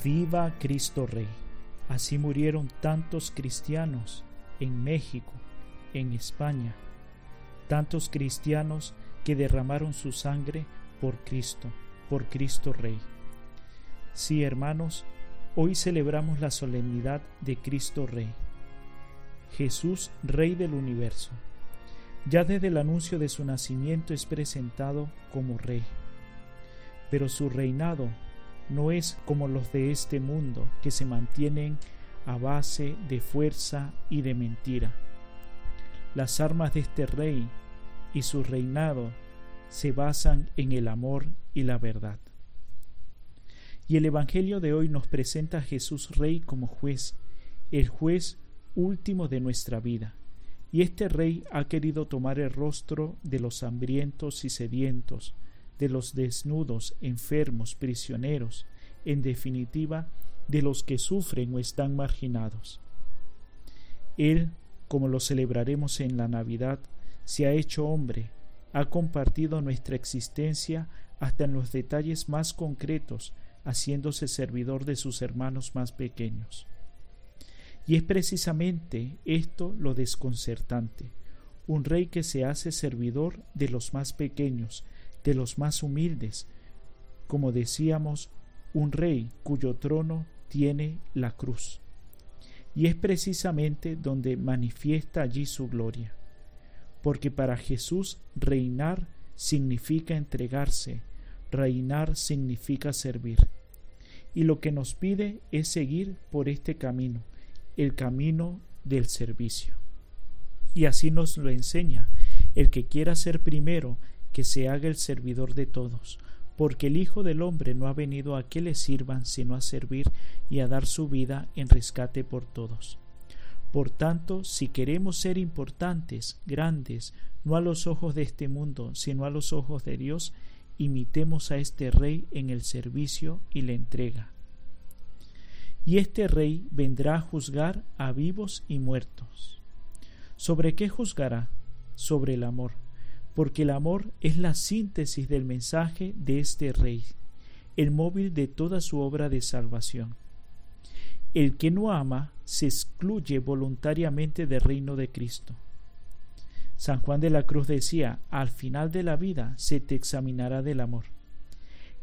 Viva Cristo Rey. Así murieron tantos cristianos en México, en España, tantos cristianos que derramaron su sangre por Cristo, por Cristo Rey. Sí, hermanos, hoy celebramos la solemnidad de Cristo Rey, Jesús Rey del universo. Ya desde el anuncio de su nacimiento es presentado como Rey, pero su reinado no es como los de este mundo que se mantienen a base de fuerza y de mentira. Las armas de este rey y su reinado se basan en el amor y la verdad. Y el Evangelio de hoy nos presenta a Jesús Rey como juez, el juez último de nuestra vida. Y este rey ha querido tomar el rostro de los hambrientos y sedientos, de los desnudos, enfermos, prisioneros, en definitiva, de los que sufren o están marginados. Él, como lo celebraremos en la Navidad, se ha hecho hombre, ha compartido nuestra existencia hasta en los detalles más concretos, haciéndose servidor de sus hermanos más pequeños. Y es precisamente esto lo desconcertante, un rey que se hace servidor de los más pequeños, de los más humildes, como decíamos, un rey cuyo trono tiene la cruz. Y es precisamente donde manifiesta allí su gloria, porque para Jesús reinar significa entregarse, reinar significa servir. Y lo que nos pide es seguir por este camino, el camino del servicio. Y así nos lo enseña, el que quiera ser primero, que se haga el servidor de todos, porque el Hijo del Hombre no ha venido a que le sirvan, sino a servir y a dar su vida en rescate por todos. Por tanto, si queremos ser importantes, grandes, no a los ojos de este mundo, sino a los ojos de Dios, imitemos a este Rey en el servicio y la entrega. Y este Rey vendrá a juzgar a vivos y muertos. ¿Sobre qué juzgará? Sobre el amor porque el amor es la síntesis del mensaje de este Rey, el móvil de toda su obra de salvación. El que no ama se excluye voluntariamente del reino de Cristo. San Juan de la Cruz decía, al final de la vida se te examinará del amor.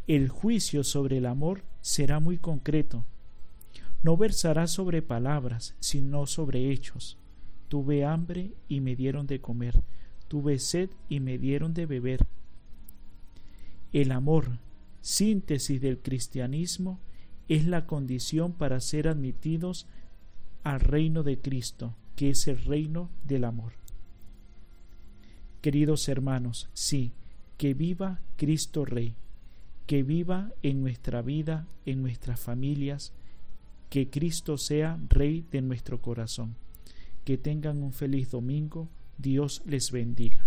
El juicio sobre el amor será muy concreto. No versará sobre palabras, sino sobre hechos. Tuve hambre y me dieron de comer tuve sed y me dieron de beber. El amor, síntesis del cristianismo, es la condición para ser admitidos al reino de Cristo, que es el reino del amor. Queridos hermanos, sí, que viva Cristo Rey, que viva en nuestra vida, en nuestras familias, que Cristo sea Rey de nuestro corazón. Que tengan un feliz domingo Dios les bendiga.